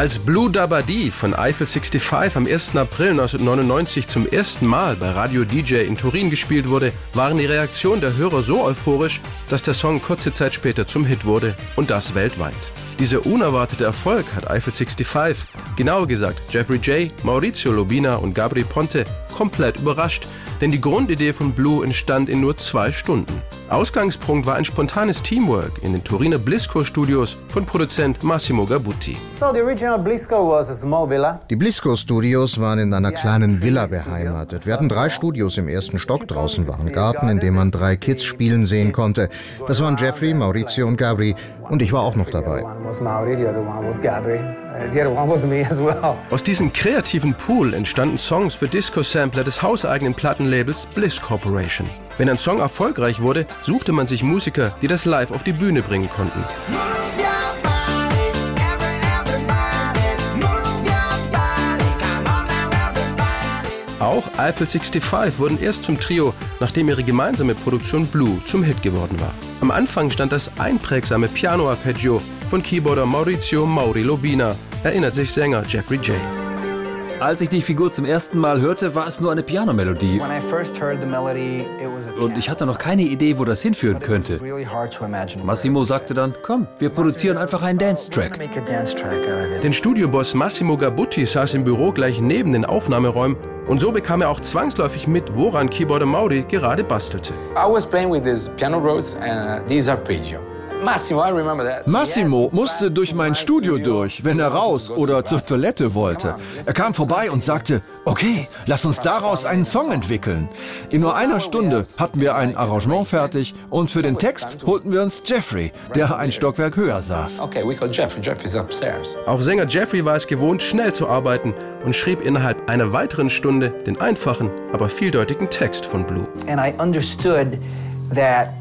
Als Blue Dabadi von Eiffel 65 am 1. April 1999 zum ersten Mal bei Radio DJ in Turin gespielt wurde, waren die Reaktionen der Hörer so euphorisch, dass der Song kurze Zeit später zum Hit wurde und das weltweit. Dieser unerwartete Erfolg hat Eiffel 65, genauer gesagt Jeffrey J., Maurizio Lobina und Gabri Ponte, komplett überrascht, denn die Grundidee von Blue entstand in nur zwei Stunden. Ausgangspunkt war ein spontanes Teamwork in den Turiner Blisco Studios von Produzent Massimo Gabutti. Die Blisco Studios waren in einer kleinen Villa beheimatet. Wir hatten drei Studios im ersten Stock. Draußen war ein Garten, in dem man drei Kids spielen sehen konnte. Das waren Jeffrey, Maurizio und Gabri. Und ich war auch noch dabei. Aus diesem kreativen Pool entstanden Songs für Disco-Sampler des hauseigenen Plattenlabels Bliss Corporation. Wenn ein Song erfolgreich wurde, suchte man sich Musiker, die das live auf die Bühne bringen konnten. Auch Eiffel 65 wurden erst zum Trio, nachdem ihre gemeinsame Produktion Blue zum Hit geworden war. Am Anfang stand das einprägsame Piano-Arpeggio von Keyboarder Maurizio Mauri Lobina, erinnert sich Sänger Jeffrey J. Als ich die Figur zum ersten Mal hörte, war es nur eine Pianomelodie. Und ich hatte noch keine Idee, wo das hinführen könnte. Massimo sagte dann, komm, wir produzieren einfach einen Dance-Track. Den Studioboss Massimo Gabutti saß im Büro gleich neben den Aufnahmeräumen und so bekam er auch zwangsläufig mit, woran Keyboarder Mauri gerade bastelte. I was playing with these piano roads and uh, these arpeggio. Massimo musste durch mein Studio durch, wenn er raus oder zur Toilette wollte. Er kam vorbei und sagte, okay, lass uns daraus einen Song entwickeln. In nur einer Stunde hatten wir ein Arrangement fertig und für den Text holten wir uns Jeffrey, der ein Stockwerk höher saß. Auch Sänger Jeffrey war es gewohnt, schnell zu arbeiten und schrieb innerhalb einer weiteren Stunde den einfachen, aber vieldeutigen Text von Blue. And I understood that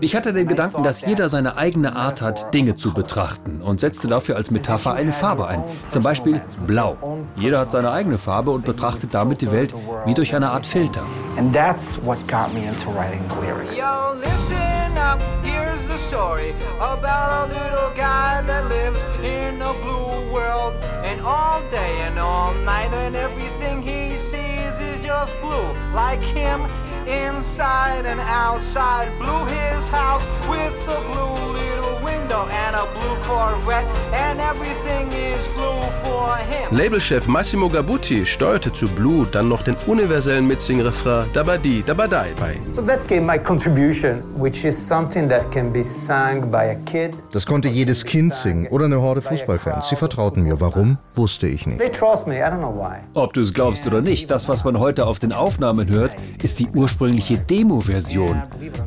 ich hatte den Gedanken, dass jeder seine eigene Art hat, Dinge zu betrachten und setzte dafür als Metapher eine Farbe ein. Zum Beispiel Blau. Jeder hat seine eigene Farbe und betrachtet damit die Welt wie durch eine Art Filter. And that's what got me into writing lyrics. Yo, listen up, here's the story about a little guy that lives in a blue world. And all day and all night, and everything he sees is just blue. Like him, inside and outside. Blew his house with the blue little window and a blue Corvette, and everything is blue for him. Labelchef Massimo Gabutti steuerte zu Blue dann noch den universellen Mitsing-Refrain Dabadi Dabadai bei. So that came my contribution, which is something that can be sung by a kid. Das konnte jedes Kind singen oder eine Horde Fußballfans. Sie vertrauten mir. Warum? Wusste ich nicht. They trust me, I don't know why. Ob du es glaubst oder nicht, das, was man heute auf den Aufnahmen hört, ist die ursprüngliche Demo-Version.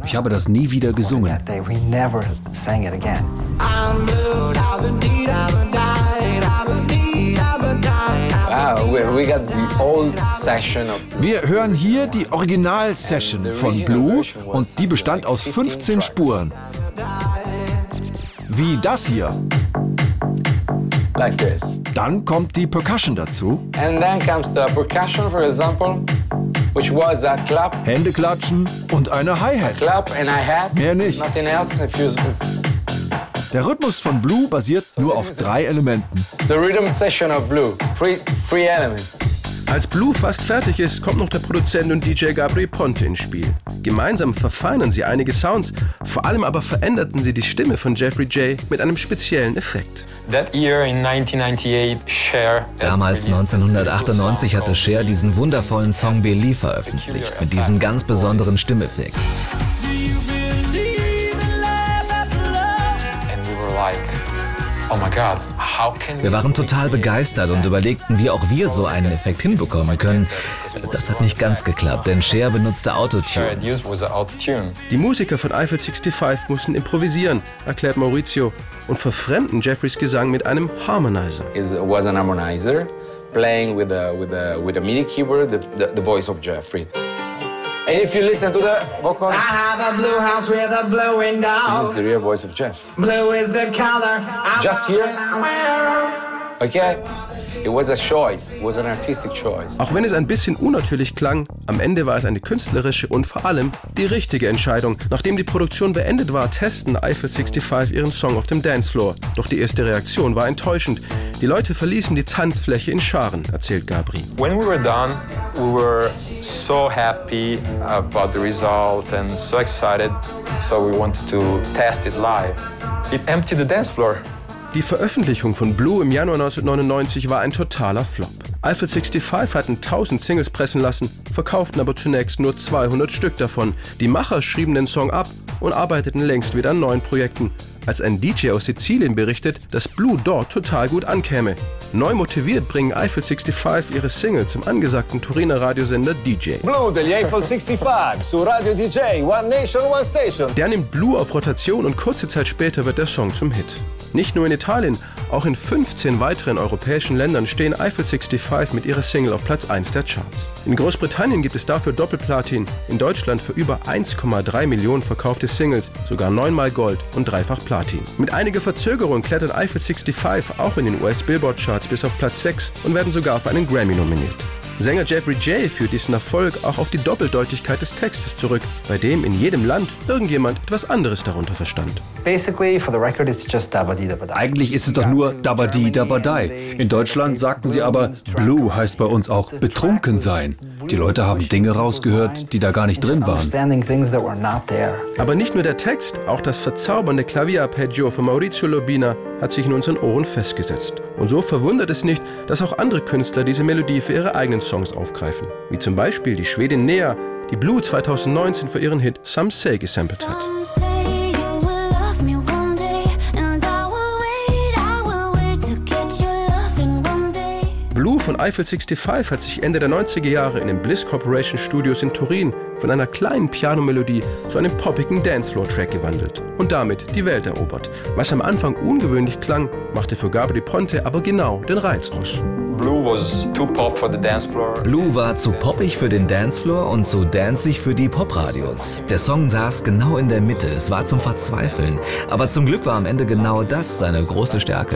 Ich habe das nie wieder gesungen. That session of Wir hören hier die Original-Session von Blue und die bestand aus 15 Spuren. Wie das hier. like this. Dann kommt die Percussion dazu. And then comes the percussion, for example, which was a clap, Hände klatschen und eine Hi-Hat. clap and a hat. Mehr nicht. Der Rhythmus von Blue basiert nur auf drei Elementen. the rhythm section of blue. Three, three elements. Als Blue fast fertig ist, kommt noch der Produzent und DJ Gabri Ponte ins Spiel. Gemeinsam verfeinern sie einige Sounds, vor allem aber veränderten sie die Stimme von Jeffrey J. mit einem speziellen Effekt. That year in 1998, Cher. Damals 1998 hatte Cher diesen wundervollen Song Believe veröffentlicht, mit diesem ganz besonderen Stimmeffekt. Wir waren total begeistert und überlegten, wie auch wir so einen Effekt hinbekommen können. Das hat nicht ganz geklappt, denn Cher benutzte Autotune. Die Musiker von Eiffel 65 mussten improvisieren, erklärt Maurizio, und verfremden Jeffreys Gesang mit einem Harmonizer. Is was an harmonizer playing with a with a with a MIDI keyboard, the, the, the voice of Jeffrey. And if you listen to the vocal, I have a blue house with a blue this window. is the real voice of Jeff. Blue is the color. Just here? Okay? It was a choice, it was an artistic choice. Auch wenn es ein bisschen unnatürlich klang, am Ende war es eine künstlerische und vor allem die richtige Entscheidung. Nachdem die Produktion beendet war, testen Eiffel 65 ihren Song auf dem Dancefloor. Doch die erste Reaktion war enttäuschend. Die Leute verließen die Tanzfläche in Scharen, erzählt Gabri. When we were done, we were so happy about the result and so excited, so we wanted to test it live. It emptied the dance floor. Die Veröffentlichung von Blue im Januar 1999 war ein totaler Flop. Eiffel 65 hatten 1000 Singles pressen lassen, verkauften aber zunächst nur 200 Stück davon. Die Macher schrieben den Song ab und arbeiteten längst wieder an neuen Projekten. Als ein DJ aus Sizilien berichtet, dass Blue dort total gut ankäme. Neu motiviert bringen Eiffel 65 ihre Single zum angesagten Turiner Radiosender DJ. Blue degli Eiffel 65 su Radio DJ, One Nation, One Station. Der nimmt Blue auf Rotation und kurze Zeit später wird der Song zum Hit. Nicht nur in Italien, auch in 15 weiteren europäischen Ländern stehen Eiffel 65 mit ihrer Single auf Platz 1 der Charts. In Großbritannien gibt es dafür Doppelplatin, in Deutschland für über 1,3 Millionen verkaufte Singles, sogar neunmal Gold und dreifach Platin. Mit einiger Verzögerung klettert Eiffel 65 auch in den US-Billboard-Charts bis auf Platz 6 und werden sogar für einen Grammy nominiert. Sänger Jeffrey J. führt diesen Erfolg auch auf die Doppeldeutigkeit des Textes zurück, bei dem in jedem Land irgendjemand etwas anderes darunter verstand. Eigentlich ist es doch nur Dabadi Dabadai. In Deutschland sagten sie aber, Blue heißt bei uns auch betrunken sein. Die Leute haben Dinge rausgehört, die da gar nicht drin waren. Aber nicht nur der Text, auch das verzaubernde Klavierarpeggio von Maurizio Lobina hat sich in unseren Ohren festgesetzt. Und so verwundert es nicht, dass auch andere Künstler diese Melodie für ihre eigenen Songs aufgreifen. Wie zum Beispiel die Schwedin Nea, die Blue 2019 für ihren Hit Some Say gesampelt hat. Von Eiffel 65 hat sich Ende der 90er Jahre in den Bliss Corporation Studios in Turin von einer kleinen Pianomelodie zu einem poppigen Dancefloor-Track gewandelt und damit die Welt erobert. Was am Anfang ungewöhnlich klang, machte für Gabri Ponte aber genau den Reiz aus. Blue was too pop for the dance floor. Blue war zu poppig für den Dancefloor und zu danzig für die Popradios. Der Song saß genau in der Mitte, es war zum Verzweifeln. Aber zum Glück war am Ende genau das seine große Stärke.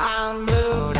I'm blue,